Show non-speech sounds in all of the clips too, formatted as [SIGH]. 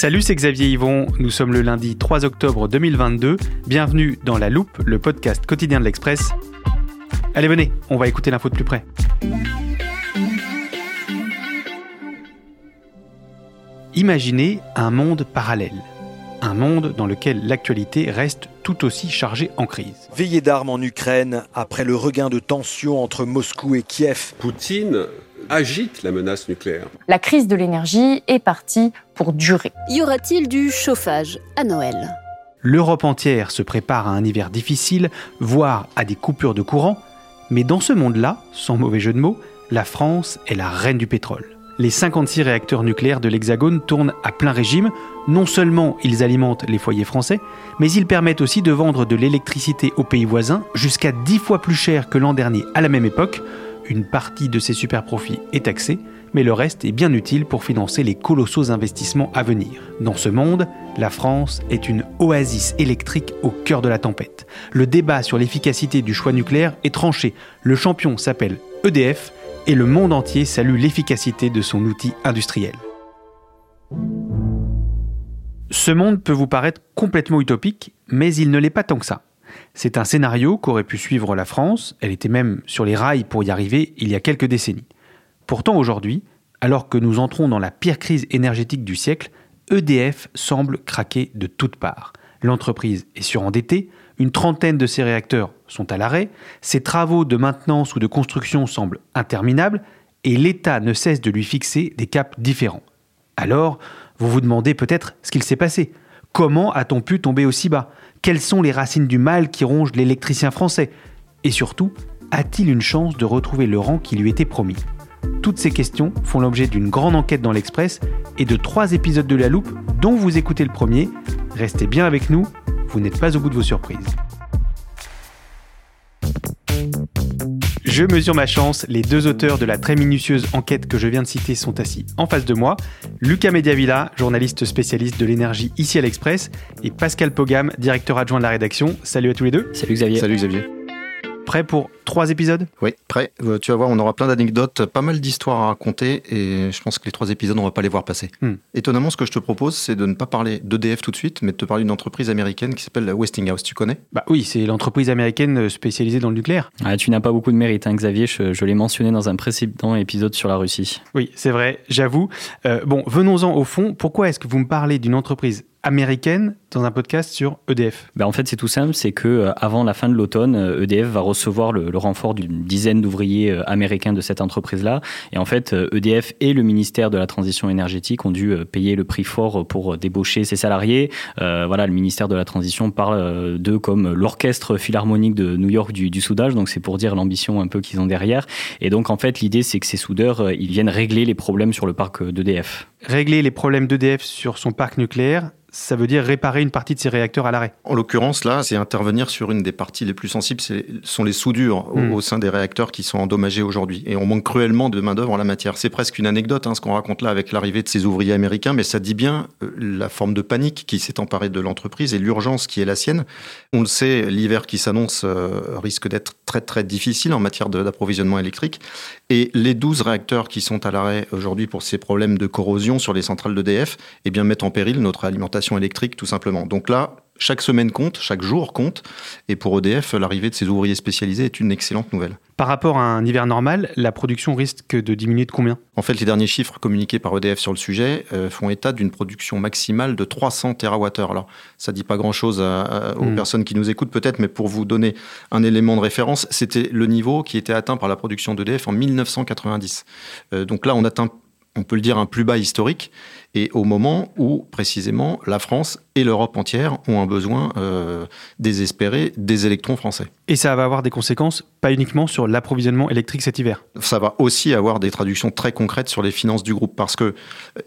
Salut, c'est Xavier Yvon. Nous sommes le lundi 3 octobre 2022. Bienvenue dans La Loupe, le podcast quotidien de l'Express. Allez, venez, on va écouter l'info de plus près. Imaginez un monde parallèle. Un monde dans lequel l'actualité reste tout aussi chargée en crise. Veillée d'armes en Ukraine après le regain de tensions entre Moscou et Kiev. Poutine agite la menace nucléaire. La crise de l'énergie est partie pour durer. Y aura-t-il du chauffage à Noël? L'Europe entière se prépare à un hiver difficile, voire à des coupures de courant, mais dans ce monde-là, sans mauvais jeu de mots, la France est la reine du pétrole. Les 56 réacteurs nucléaires de l'Hexagone tournent à plein régime. Non seulement ils alimentent les foyers français, mais ils permettent aussi de vendre de l'électricité aux pays voisins jusqu'à 10 fois plus cher que l'an dernier à la même époque. Une partie de ces super profits est taxée, mais le reste est bien utile pour financer les colossaux investissements à venir. Dans ce monde, la France est une oasis électrique au cœur de la tempête. Le débat sur l'efficacité du choix nucléaire est tranché. Le champion s'appelle EDF et le monde entier salue l'efficacité de son outil industriel. Ce monde peut vous paraître complètement utopique, mais il ne l'est pas tant que ça. C'est un scénario qu'aurait pu suivre la France, elle était même sur les rails pour y arriver il y a quelques décennies. Pourtant aujourd'hui, alors que nous entrons dans la pire crise énergétique du siècle, EDF semble craquer de toutes parts. L'entreprise est surendettée, une trentaine de ses réacteurs sont à l'arrêt, ses travaux de maintenance ou de construction semblent interminables, et l'État ne cesse de lui fixer des caps différents. Alors, vous vous demandez peut-être ce qu'il s'est passé. Comment a-t-on pu tomber aussi bas? Quelles sont les racines du mal qui rongent l'électricien français? Et surtout, a-t-il une chance de retrouver le rang qui lui était promis? Toutes ces questions font l'objet d'une grande enquête dans l'Express et de trois épisodes de La Loupe dont vous écoutez le premier. Restez bien avec nous, vous n'êtes pas au bout de vos surprises. Je mesure ma chance, les deux auteurs de la très minutieuse enquête que je viens de citer sont assis en face de moi. Lucas Mediavilla, journaliste spécialiste de l'énergie ici à l'Express, et Pascal Pogam, directeur adjoint de la rédaction. Salut à tous les deux. Salut Xavier. Salut Xavier. Prêt pour trois épisodes? Oui, prêt. Euh, tu vas voir, on aura plein d'anecdotes, pas mal d'histoires à raconter et je pense que les trois épisodes, on va pas les voir passer. Hmm. Étonnamment, ce que je te propose, c'est de ne pas parler d'EDF tout de suite, mais de te parler d'une entreprise américaine qui s'appelle Westinghouse. Tu connais? Bah oui, c'est l'entreprise américaine spécialisée dans le nucléaire. Ah, tu n'as pas beaucoup de mérite, hein, Xavier. Je, je l'ai mentionné dans un précédent épisode sur la Russie. Oui, c'est vrai, j'avoue. Euh, bon, venons-en au fond. Pourquoi est-ce que vous me parlez d'une entreprise américaine dans un podcast sur EDF Ben en fait, c'est tout simple, c'est que euh, avant la fin de l'automne, euh, EDF va recevoir le, le renfort d'une dizaine d'ouvriers euh, américains de cette entreprise-là. Et en fait, EDF et le ministère de la Transition énergétique ont dû payer le prix fort pour débaucher ses salariés. Euh, voilà, le ministère de la Transition parle d'eux comme l'orchestre philharmonique de New York du, du soudage. Donc c'est pour dire l'ambition un peu qu'ils ont derrière. Et donc en fait, l'idée, c'est que ces soudeurs, ils viennent régler les problèmes sur le parc d'EDF. Régler les problèmes d'EDF sur son parc nucléaire, ça veut dire réparer une partie de ses réacteurs à l'arrêt. En l'occurrence, là, c'est intervenir sur une des parties les plus sensibles, ce sont les soudures au- Mm. au, sein des réacteurs qui sont endommagés aujourd'hui. Et on manque cruellement de main-d'œuvre en la matière. C'est presque une anecdote, hein, ce qu'on raconte là avec l'arrivée de ces ouvriers américains, mais ça dit bien euh, la forme de panique qui s'est emparée de l'entreprise et l'urgence qui est la sienne. On le sait, l'hiver qui s'annonce euh, risque d'être très très difficile en matière d'approvisionnement électrique. Et les 12 réacteurs qui sont à l'arrêt aujourd'hui pour ces problèmes de corrosion sur les centrales d'EDF, eh bien, mettent en péril notre alimentation électrique tout simplement. Donc là, chaque semaine compte, chaque jour compte. Et pour EDF, l'arrivée de ces ouvriers spécialisés est une excellente nouvelle. Par rapport à un hiver normal, la production risque de diminuer de combien? En fait, les derniers chiffres communiqués par EDF sur le sujet euh, font état d'une production maximale de 300 TWh. Alors, ça dit pas grand-chose aux Mm. personnes qui nous écoutent peut-être, mais pour vous donner un élément de référence, c'était le niveau qui était atteint par la production d'EDF en 1990. Euh, donc là, on atteint, on peut le dire, un plus bas historique, et au moment où, précisément, la France et l'Europe entière ont un besoin euh, désespéré des électrons français. Et ça va avoir des conséquences pas uniquement sur l'approvisionnement électrique cet hiver. Ça va aussi avoir des traductions très concrètes sur les finances du groupe parce que euh,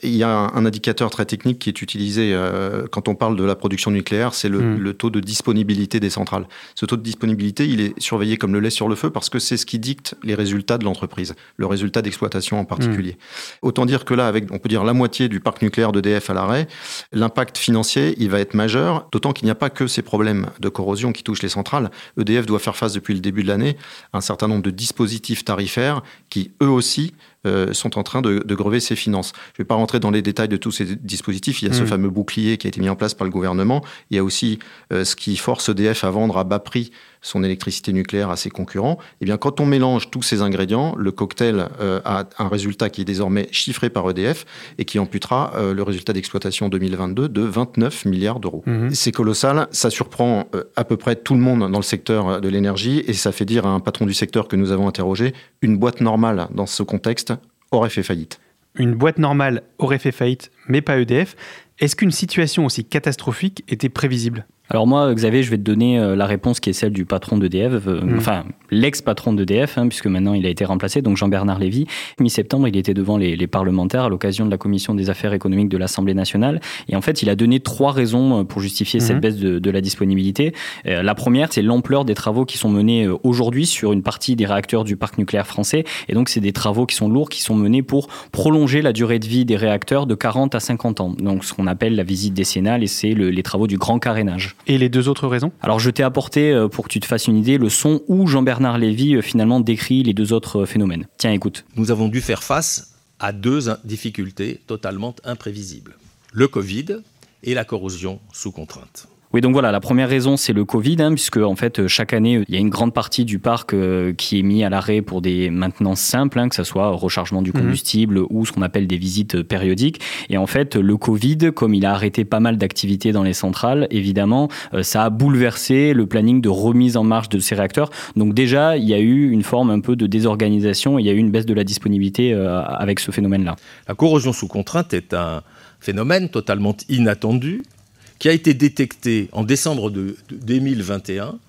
il y a un, indicateur très technique qui est utilisé euh, quand on parle de la production nucléaire, c'est le, mm. le, taux de disponibilité des centrales. Ce taux de disponibilité, il est surveillé comme le lait sur le feu parce que c'est ce qui dicte les résultats de l'entreprise, le résultat d'exploitation en particulier. Mm. Autant dire que là, avec on peut dire la moitié du parc nucléaire d'EDF à l'arrêt, l'impact financier, il va être majeur, d'autant qu'il n'y a pas que ces problèmes de corrosion qui touchent les centrales. EDF doit faire face depuis le début de l'année à un certain nombre de dispositifs tarifaires qui, eux aussi, euh, sont en train de, de, grever ses finances. Je ne vais pas rentrer dans les détails de tous ces dispositifs. Il y a ce mm. fameux bouclier qui a été mis en place par le gouvernement. Il y a aussi euh, ce qui force EDF à vendre à bas prix son électricité nucléaire à ses concurrents. Eh bien, quand on mélange tous ces ingrédients, le cocktail euh, a un résultat qui est désormais chiffré par EDF et qui amputera le résultat d'exploitation 2022 de 29 milliards d'euros. Mm-hmm. C'est colossal. Ça surprend à peu près tout le monde dans le secteur de l'énergie et ça fait dire à un patron du secteur que nous avons interrogé une boîte normale dans ce contexte aurait fait faillite. Une boîte normale aurait fait faillite, mais pas EDF. Est-ce qu'une situation aussi catastrophique était prévisible? Alors moi, Xavier, je vais te donner euh, la réponse qui est celle du patron d'EDF, euh, mm. enfin l'ex-patron d'EDF, hein, puisque maintenant il a été remplacé, donc Jean-Bernard Lévy. Mi-septembre, il était devant les, parlementaires à l'occasion de la commission des affaires économiques de l'Assemblée nationale, et en fait, il a donné trois raisons euh, pour justifier cette mm-hmm. baisse de, la disponibilité. la première, c'est l'ampleur des travaux qui sont menés aujourd'hui sur une partie des réacteurs du parc nucléaire français, et donc c'est des travaux qui sont lourds, qui sont menés pour prolonger la durée de vie des réacteurs de 40 à 50 ans. Donc ce qu'on appelle la visite décennale, et c'est les travaux du grand carénage. Et les deux autres raisons? Alors je t'ai apporté, euh, pour que tu te fasses une idée, le son où Jean-Bernard Lévy euh, finalement décrit les deux autres euh, phénomènes. Tiens, écoute. Nous avons dû faire face à deux difficultés totalement imprévisibles. Le Covid et la corrosion sous contrainte. Oui, donc voilà, la première raison, c'est le Covid, hein, puisque en fait, chaque année, il y a une grande partie du parc euh, qui est mis à l'arrêt pour des maintenances simples, hein, que ce soit rechargement du mhm. combustible ou ce qu'on appelle des visites périodiques. Et en fait, le Covid, comme il a arrêté pas mal d'activités dans les centrales, évidemment, euh, ça a bouleversé le planning de remise en marche de ces réacteurs. Donc déjà, il y a eu une forme un peu de désorganisation, il y a eu une baisse de la disponibilité euh, avec ce phénomène-là. La corrosion sous contrainte est un phénomène totalement inattendu qui a été détecté en décembre de, 2021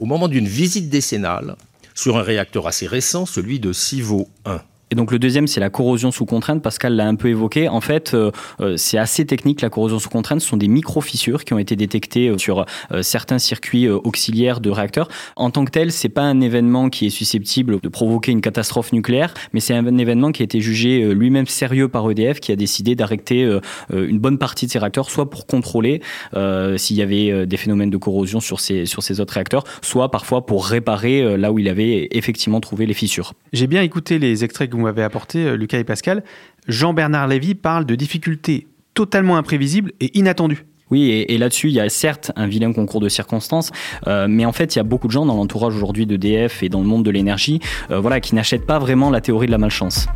au moment d'une visite décennale sur un réacteur assez récent, celui de Civo 1. Donc le deuxième, c'est la corrosion sous contrainte. Pascal l'a un peu évoqué. En fait, euh, euh, c'est assez technique. La corrosion sous contrainte, ce sont des micro-fissures qui ont été détectées euh, sur certains circuits auxiliaires de réacteurs. En tant que tel, c'est pas un événement qui est susceptible de provoquer une catastrophe nucléaire, mais c'est un événement qui a été jugé lui-même sérieux par EDF, qui a décidé d'arrêter une bonne partie de ces réacteurs, soit pour contrôler s'il y avait des phénomènes de corrosion sur ces, sur ces autres réacteurs, soit parfois pour réparer là où il avait effectivement trouvé les fissures. J'ai bien écouté les extraits que vous m'avez apporté, euh, Lucas et Pascal, Jean-Bernard Lévy parle de difficultés totalement imprévisibles et inattendues. Oui, et, là-dessus, il y a certes un vilain concours de circonstances, euh, mais en fait, il y a beaucoup de gens dans l'entourage aujourd'hui d'EDF et dans le monde de l'énergie euh, voilà, qui n'achètent pas vraiment la théorie de la malchance.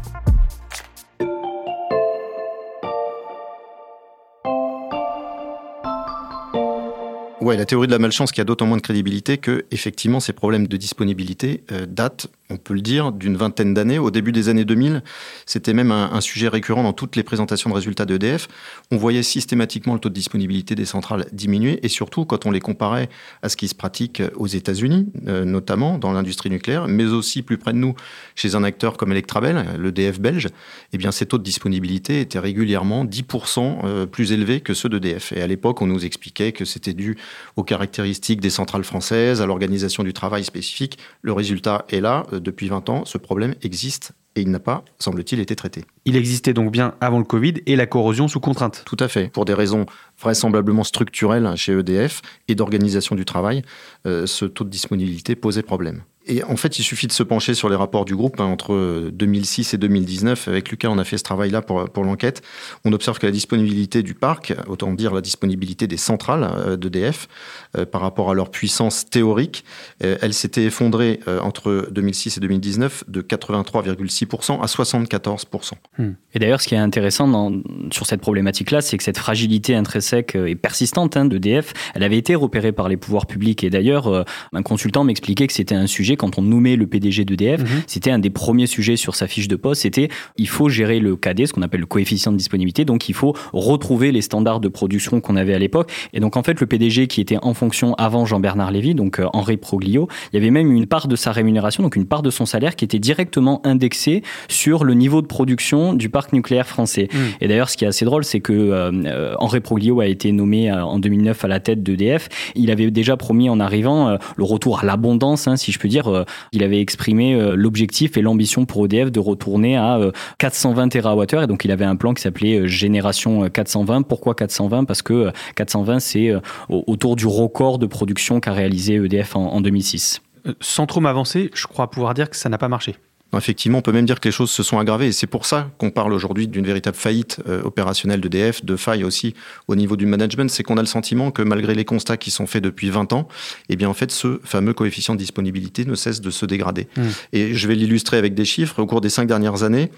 Ouais, la théorie de la malchance qui a d'autant moins de crédibilité que, effectivement, ces problèmes de disponibilité datent on peut le dire, d'une vingtaine d'années. Au début des années 2000, c'était même un, sujet récurrent dans toutes les présentations de résultats d'EDF. On voyait systématiquement le taux de disponibilité des centrales diminuer, et surtout quand on les comparait à ce qui se pratique aux États-Unis, euh, notamment dans l'industrie nucléaire, mais aussi plus près de nous, chez un acteur comme Electrabel, l'EDF belge, eh bien ces taux de disponibilité étaient régulièrement 10% euh, plus élevés que ceux d'EDF. Et à l'époque, on nous expliquait que c'était dû aux caractéristiques des centrales françaises, à l'organisation du travail spécifique. Le résultat est là depuis 20 ans, ce problème existe et il n'a pas, semble-t-il, été traité. Il existait donc bien avant le Covid et la corrosion sous contrainte. Tout à fait. Pour des raisons vraisemblablement structurelles chez EDF et d'organisation du travail, euh, ce taux de disponibilité posait problème. Et en fait, il suffit de se pencher sur les rapports du groupe hein, entre 2006 et 2019. Avec Lucas, on a fait ce travail-là pour, pour l'enquête. On observe que la disponibilité du parc, autant dire la disponibilité des centrales euh, d'EDF euh, par rapport à leur puissance théorique, euh, elle s'était effondrée entre 2006 et 2019 de 83,6% à 74%. Hmm. Et d'ailleurs, ce qui est intéressant sur cette problématique-là, c'est que cette fragilité intrinsèque et persistante hein, d'EDF, elle avait été repérée par les pouvoirs publics. Et d'ailleurs, un consultant m'expliquait que c'était un sujet quand on nommait le PDG d'EDF, Mhm. c'était un des premiers sujets sur sa fiche de poste, c'était il faut gérer le KD, ce qu'on appelle le coefficient de disponibilité, donc il faut retrouver les standards de production qu'on avait à l'époque. Et donc en fait, le PDG qui était en fonction avant Jean-Bernard Lévy, donc euh, Henri Proglio, il y avait même une part de sa rémunération, donc une part de son salaire qui était directement indexée sur le niveau de production du parc nucléaire français. Mhm. Et d'ailleurs, ce qui est assez drôle, c'est que euh, euh, Henri Proglio a été nommé euh, en 2009 à la tête d'EDF. Il avait déjà promis en arrivant euh, le retour à l'abondance, hein, si je peux dire. Euh, il avait exprimé euh, l'objectif et l'ambition pour EDF de retourner à euh, 420 TWh. Et donc, il avait un plan qui s'appelait euh, Génération euh, 420. Pourquoi 420 Parce que euh, 420, c'est euh, au- autour du record de production qu'a réalisé EDF en, en 2006. Euh, Sans trop m'avancer, je crois pouvoir dire que ça n'a pas marché. Effectivement, on peut même dire que les choses se sont aggravées et c'est pour ça qu'on parle aujourd'hui d'une véritable faillite euh, opérationnelle d'EDF, de faille aussi au niveau du management. C'est qu'on a le sentiment que malgré les constats qui sont faits depuis 20 ans, eh bien en fait ce fameux coefficient de disponibilité ne cesse de se dégrader. Mm. Et je vais l'illustrer avec des chiffres. Au cours des cinq dernières années,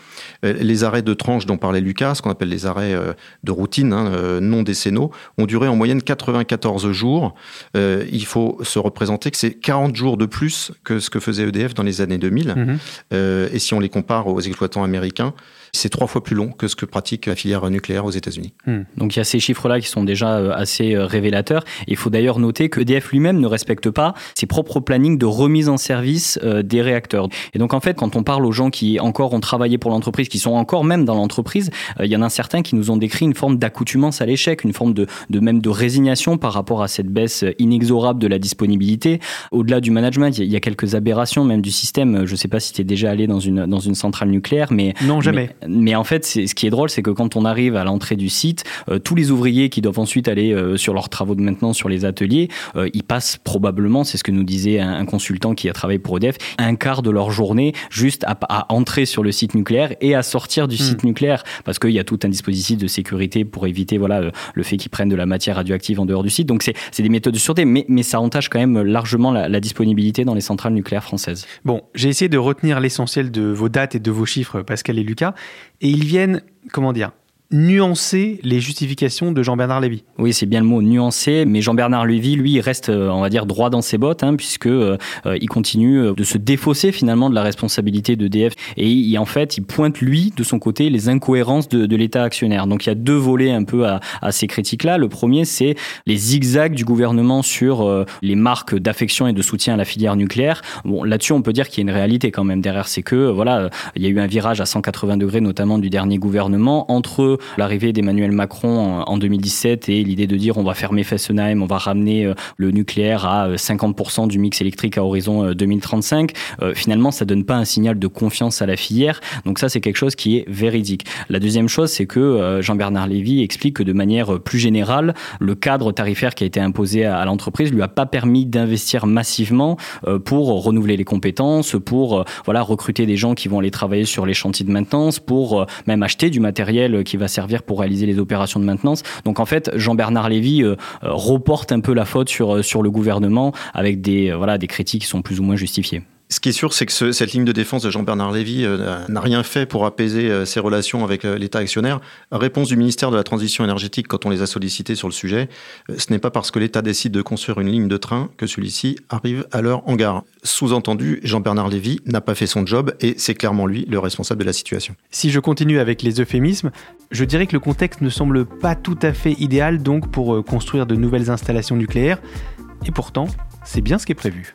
euh, les arrêts de tranche dont parlait Lucas, ce qu'on appelle les arrêts euh, de routine, hein, non décennaux, ont duré en moyenne 94 jours. Il faut se représenter que c'est 40 jours de plus que ce que faisait EDF dans les années 2000. Mhm. Euh, et si on les compare aux exploitants américains, c'est trois fois plus long que ce que pratique la filière nucléaire aux États-Unis. Donc il y a ces chiffres-là qui sont déjà euh, assez euh, révélateurs. Il faut d'ailleurs noter que EDF lui-même ne respecte pas ses propres plannings de remise en service euh, des réacteurs. Et donc en fait, quand on parle aux gens qui encore ont travaillé pour l'entreprise, qui sont encore même dans l'entreprise, il y en a certains qui nous ont décrit une forme d'accoutumance à l'échec, une forme de, de même de résignation par rapport à cette baisse inexorable de la disponibilité. Au-delà du management, il y a- il y a quelques aberrations même du système. Je ne sais pas si tu es déjà allé dans une, dans une centrale nucléaire, mais Non, jamais. mais, mais en fait, ce qui est drôle, c'est que quand on arrive à l'entrée du site, euh, tous les ouvriers qui doivent ensuite aller euh, sur leurs travaux de maintenance sur les ateliers, euh, ils passent probablement, c'est ce que nous disait un, un consultant qui a travaillé pour EDF, un quart de leur journée juste à, à entrer sur le site nucléaire et à sortir du Hmm. site nucléaire, parce qu'il y a tout un dispositif de sécurité pour éviter voilà le fait qu'ils prennent de la matière radioactive en dehors du site. Donc c'est c'est des méthodes de sûreté, mais, mais ça entache quand même largement la, la disponibilité dans les centrales nucléaires françaises. Bon, j'ai essayé de retenir l'essentiel de vos dates et de vos chiffres, Pascal et Lucas, et ils viennent, comment dire, nuancer les justifications de Jean-Bernard Lévy. Oui, c'est bien le mot nuancé, mais Jean-Bernard Lévy, lui, reste, euh, on va dire, droit dans ses bottes, hein, puisque euh, euh, il continue euh, de se défausser finalement de la responsabilité d'EDF, et il, en fait, il pointe lui, de son côté, les incohérences de, de l'État actionnaire. Donc il y a deux volets un peu à, à ces critiques-là. Le premier, c'est les zigzags du gouvernement sur euh, les marques d'affection et de soutien à la filière nucléaire. Bon, là-dessus, on peut dire qu'il y a une réalité quand même derrière, c'est que voilà, il y a eu un virage à 180 degrés, notamment du dernier gouvernement, entre l'arrivée d'Emmanuel Macron en, en 2017 et l'idée de dire on va fermer Fessenheim, on va ramener euh, le nucléaire à euh, 50% du mix électrique à horizon euh, 2035. Euh, finalement, ça donne pas un signal de confiance à la filière. Donc ça, c'est quelque chose qui est véridique. La deuxième chose, c'est que euh, Jean-Bernard Lévy explique que de manière euh, plus générale, le cadre tarifaire qui a été imposé à, l'entreprise lui a pas permis d'investir massivement euh, pour renouveler les compétences, pour euh, voilà recruter des gens qui vont aller travailler sur les chantiers de maintenance, pour euh, même acheter du matériel euh, qui va servir pour réaliser les opérations de maintenance. Donc en fait, Jean-Bernard Lévy euh, euh, reporte un peu la faute sur euh, sur le gouvernement avec des voilà des critiques qui sont plus ou moins justifiées. Ce qui est sûr, c'est que ce- cette ligne de défense de Jean-Bernard Lévy euh, n'a rien fait pour apaiser euh, ses relations avec euh, l'État actionnaire. Réponse du ministère de la Transition énergétique quand on les a sollicités sur le sujet, ce n'est pas parce que l'État décide de construire une ligne de train que celui-ci arrive à l'heure en gare. Sous-entendu, Jean-Bernard Lévy n'a pas fait son job et c'est clairement lui le responsable de la situation. Si je continue avec les euphémismes, je dirais que le contexte ne semble pas tout à fait idéal donc pour construire de nouvelles installations nucléaires, et pourtant, c'est bien ce qui est prévu.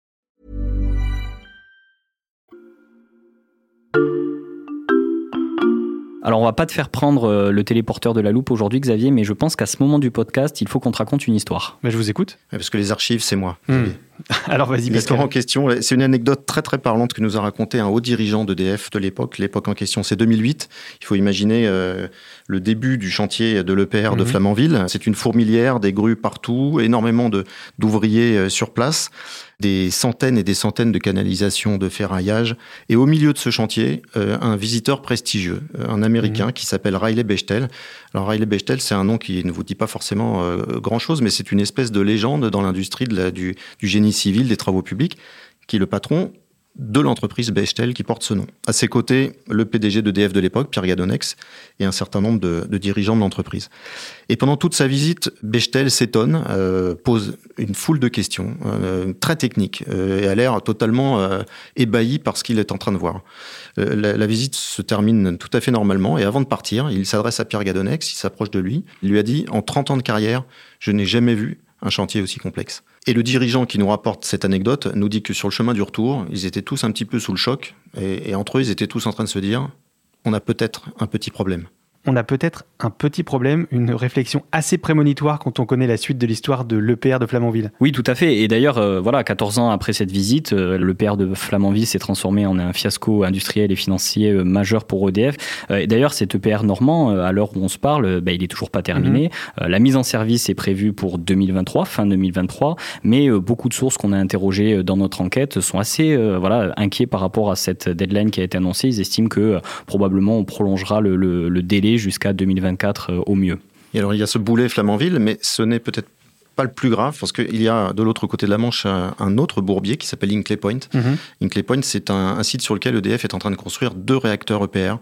Alors on va pas te faire prendre euh, le téléporteur de la loupe aujourd'hui Xavier, mais je pense qu'à ce moment du podcast, il faut qu'on te raconte une histoire. Bah, je vous écoute. Parce que les archives, c'est moi. Hmm. [LAUGHS] Alors vas-y, L'histoire en question, c'est une anecdote très très parlante que nous a raconté un haut dirigeant d'EDF de l'époque. L'époque en question, c'est 2008. Il faut imaginer euh, le début du chantier de l'EPR de Mhm. Flamanville. C'est une fourmilière, des grues partout, énormément de- d'ouvriers euh, sur place, des centaines et des centaines de canalisations de ferraillage. Et au milieu de ce chantier, euh, un visiteur prestigieux, euh, un Américain qui s'appelle Riley Bechtel. Alors Riley Bechtel, c'est un nom qui ne vous dit pas forcément euh, grand-chose, mais c'est une espèce de légende dans l'industrie du, du génie civil, des travaux publics, qui est le patron de l'entreprise Bechtel qui porte ce nom. À ses côtés, le PDG d'EDF de l'époque, Pierre Gadonex, et un certain nombre de, dirigeants de l'entreprise. Et pendant toute sa visite, Bechtel s'étonne, euh, pose une foule de questions euh, très techniques euh, et a l'air totalement ébahi par ce qu'il est en train de voir. La, la visite se termine tout à fait normalement et avant de partir, il s'adresse à Pierre Gadonex, il s'approche de lui, il lui a dit « En 30 ans de carrière, je n'ai jamais vu un chantier aussi complexe ». Et le dirigeant qui nous rapporte cette anecdote nous dit que sur le chemin du retour, ils étaient tous un petit peu sous le choc et, entre eux, ils étaient tous en train de se dire « On a peut-être un petit problème ». On a peut-être un petit problème, une réflexion assez prémonitoire quand on connaît la suite de l'histoire de l'EPR de Flamanville. Oui, tout à fait. Et d'ailleurs, euh, voilà, 14 ans après cette visite, euh, le PR de Flamanville s'est transformé en un fiasco industriel et financier euh, majeur pour EDF. Et d'ailleurs, cet EPR normand, à l'heure où on se parle, bah, il est toujours pas terminé. Euh, la mise en service est prévue pour 2023, fin 2023, mais beaucoup de sources qu'on a interrogées dans notre enquête sont assez voilà, inquiets par rapport à cette deadline qui a été annoncée. Ils estiment que probablement on prolongera le, le- le délai jusqu'à 2024 euh, au mieux. Et alors, il y a ce boulet Flamanville, mais ce n'est peut-être pas le plus grave, parce qu'il y a de l'autre côté de la Manche un, autre bourbier qui s'appelle Hinkley Point. Mhm. Hinkley Point, c'est un, un site sur lequel EDF est en train de construire deux réacteurs EPR,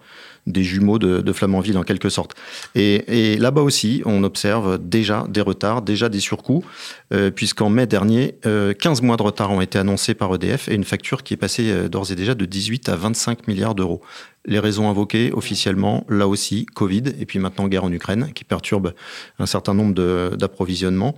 des jumeaux de, de Flamanville en quelque sorte. Et, là-bas aussi, on observe déjà des retards, déjà des surcoûts, euh, puisqu'en mai dernier, euh, 15 mois de retard ont été annoncés par EDF et une facture qui est passée euh, d'ores et déjà de 18 à 25 milliards d'euros. Les raisons invoquées officiellement, là aussi, Covid, et puis maintenant guerre en Ukraine, qui perturbe un certain nombre d'approvisionnements.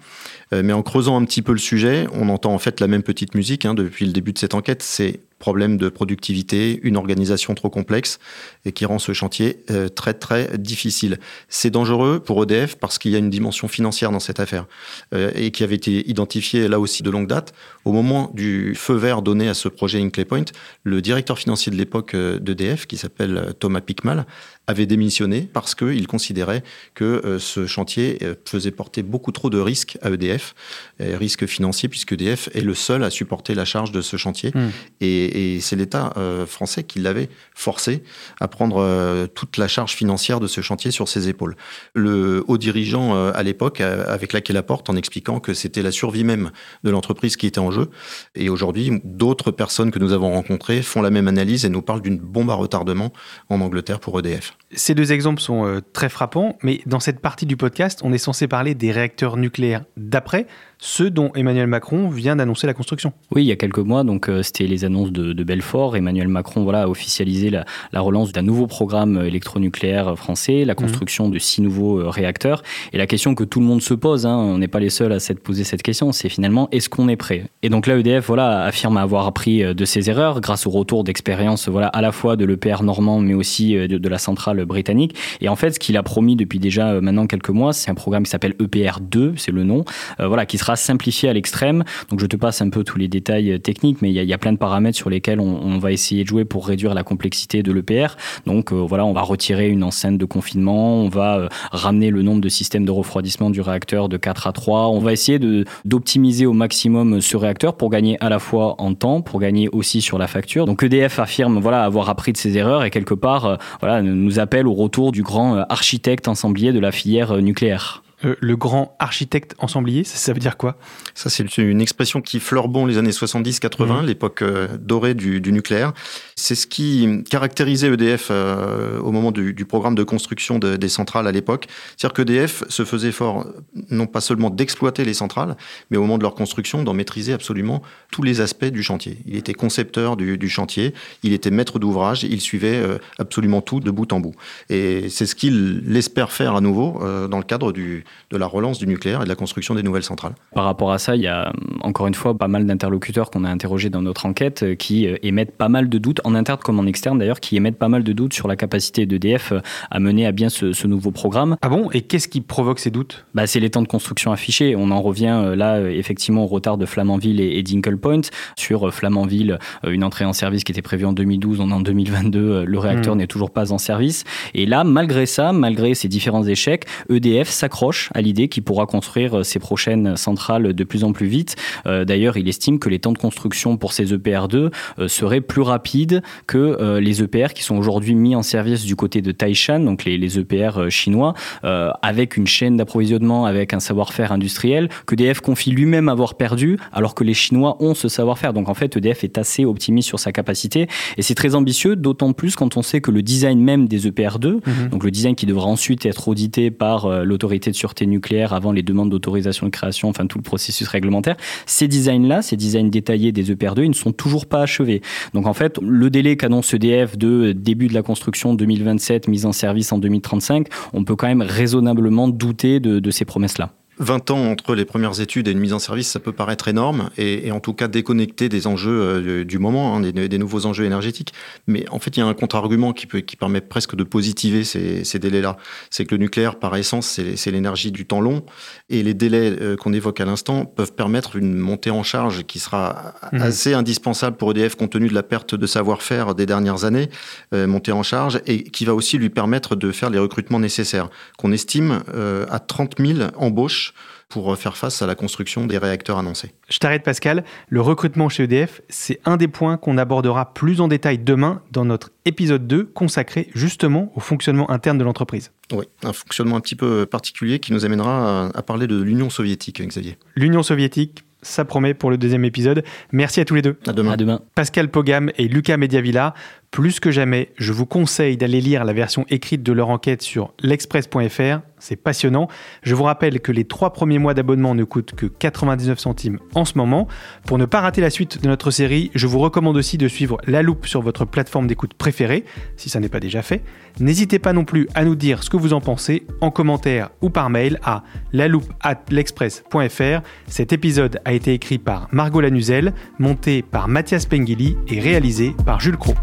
Euh, mais en creusant un petit peu le sujet, on entend en fait la même petite musique hein, depuis le début de cette enquête. C'est problème de productivité, une organisation trop complexe et qui rend ce chantier euh, très très difficile. C'est dangereux pour EDF parce qu'il y a une dimension financière dans cette affaire euh, et qui avait été identifiée là aussi de longue date. Au moment du feu vert donné à ce projet Hinkley Point, le directeur financier de l'époque euh, d'EDF, qui s'appelle Thomas Pickmal, avait démissionné parce qu'il considérait que euh, ce chantier euh, faisait porter beaucoup trop de risques à EDF, euh, risques financiers, puisque EDF est le seul à supporter la charge de ce chantier. Hmm. Et, et c'est l'État français qui l'avait forcé à prendre toute la charge financière de ce chantier sur ses épaules. Le haut dirigeant à l'époque avait claqué la porte en expliquant que c'était la survie même de l'entreprise qui était en jeu. Et aujourd'hui, d'autres personnes que nous avons rencontrées font la même analyse et nous parlent d'une bombe à retardement en Angleterre pour EDF. Ces deux exemples sont euh, très frappants, mais dans cette partie du podcast, on est censé parler des réacteurs nucléaires d'après, ceux dont Emmanuel Macron vient d'annoncer la construction. Oui, il y a quelques mois, donc euh, c'était les annonces de, de Belfort. Emmanuel Macron voilà, a officialisé la, la relance d'un nouveau programme euh, électronucléaire français, la construction de six nouveaux euh, réacteurs. Et la question que tout le monde se pose, hein, on n'est pas les seuls à s'être posé cette question, c'est finalement est-ce qu'on est prêt? Et donc là, EDF voilà, affirme avoir appris euh, de ses erreurs grâce au retour d'expérience voilà, à la fois de l'EPR normand, mais aussi euh, de, de la centrale britannique. Et en fait, ce qu'il a promis depuis déjà euh, maintenant quelques mois, c'est un programme qui s'appelle EPR2, c'est le nom, euh, voilà, qui sera simplifié à l'extrême. Donc je te passe un peu tous les détails euh, techniques, mais il y, a- plein de paramètres sur lesquels on, va essayer de jouer pour réduire la complexité de l'EPR. Donc euh, voilà, on va retirer une enceinte de confinement, on va euh, ramener le nombre de systèmes de refroidissement du réacteur de 4 à 3. On va essayer d'optimiser au maximum ce réacteur pour gagner à la fois en temps, pour gagner aussi sur la facture. Donc EDF affirme voilà avoir appris de ses erreurs et quelque part voilà nous appelle au retour du grand architecte ensemblier de la filière nucléaire. Euh, le grand architecte ensemblier, ça, ça veut dire quoi? Ça, c'est une expression qui fleure bon les années 70-80, Mhm. l'époque euh, dorée du, du nucléaire. C'est ce qui caractérisait EDF euh, au moment du, du programme de construction de- des centrales à l'époque. C'est-à-dire qu'EDF se faisait fort, non pas seulement d'exploiter les centrales, mais au moment de leur construction, d'en maîtriser absolument tous les aspects du chantier. Il était concepteur du, du chantier, il était maître d'ouvrage, il suivait euh, absolument tout de bout en bout. Et c'est ce qu'il espère faire à nouveau dans le cadre du, de la relance du nucléaire et de la construction des nouvelles centrales. Par rapport à ça, il y a encore une fois pas mal d'interlocuteurs qu'on a interrogés dans notre enquête euh, qui euh, émettent pas mal de doutes, en interne comme en externe d'ailleurs, qui émettent pas mal de doutes sur la capacité d'EDF euh, à mener à bien ce, ce nouveau programme. Ah bon? Et qu'est-ce qui provoque ces doutes? Bah, C'est les temps de construction affichés. On en revient là effectivement au retard de Flamanville et, et Dingle Point. Sur Flamanville, une entrée en service qui était prévue en 2012, on est en 2022, le réacteur mmh. n'est toujours pas en service. Et là, malgré ça, malgré ces différents échecs, EDF s'accroche à l'idée qu'il pourra construire ses prochaines centrales de plus en plus vite. Euh, d'ailleurs, il estime que les temps de construction pour ces EPR2 euh, seraient plus rapides que euh, les EPR qui sont aujourd'hui mis en service du côté de Taishan, donc les, les EPR chinois, avec une chaîne d'approvisionnement, avec un savoir-faire industriel que EDF confie lui-même avoir perdu, alors que les Chinois ont ce savoir-faire. Donc en fait, EDF est assez optimiste sur sa capacité et c'est très ambitieux, d'autant plus quand on sait que le design même des EPR2, mhm. donc le design qui devra ensuite être audité par l'autorité de sûreté nucléaire avant les demandes d'autorisation de création, enfin tout le processus réglementaire, ces designs-là, ces designs détaillés des EPR2, ils ne sont toujours pas achevés. Donc en fait, le délai qu'annonce EDF de début de la construction 2027, mise en service en 2035, on peut quand même raisonnablement douter de, ces promesses-là. 20 ans entre les premières études et une mise en service, ça peut paraître énorme et, en tout cas déconnecté des enjeux euh, du moment, hein, des, nouveaux enjeux énergétiques. Mais en fait, il y a un contre-argument qui, qui permet presque de positiver ces, délais-là. C'est que le nucléaire, par essence, c'est l'énergie du temps long et les délais euh, qu'on évoque à l'instant peuvent permettre une montée en charge qui sera mmh. assez indispensable pour EDF compte tenu de la perte de savoir-faire des dernières années, euh, montée en charge, et qui va aussi lui permettre de faire les recrutements nécessaires, qu'on estime à 30 000 embauches pour faire face à la construction des réacteurs annoncés. Je t'arrête Pascal, le recrutement chez EDF, c'est un des points qu'on abordera plus en détail demain dans notre épisode 2 consacré justement au fonctionnement interne de l'entreprise. Oui, un fonctionnement un petit peu particulier qui nous amènera à, parler de l'Union soviétique, Xavier. L'Union soviétique, ça promet pour le deuxième épisode. Merci à tous les deux. À demain. À demain. Pascal Pogam et Lucas Mediavilla. Plus que jamais, je vous conseille d'aller lire la version écrite de leur enquête sur l'express.fr. C'est passionnant. Je vous rappelle que les trois premiers mois d'abonnement ne coûtent que 99 centimes en ce moment. Pour ne pas rater la suite de notre série, je vous recommande aussi de suivre La Loupe sur votre plateforme d'écoute préférée, si ça n'est pas déjà fait. N'hésitez pas non plus à nous dire ce que vous en pensez en commentaire ou par mail à l'express.fr. Cet épisode a été écrit par Margot Lanuzel, monté par Mathias Pengili et réalisé par Jules Cros.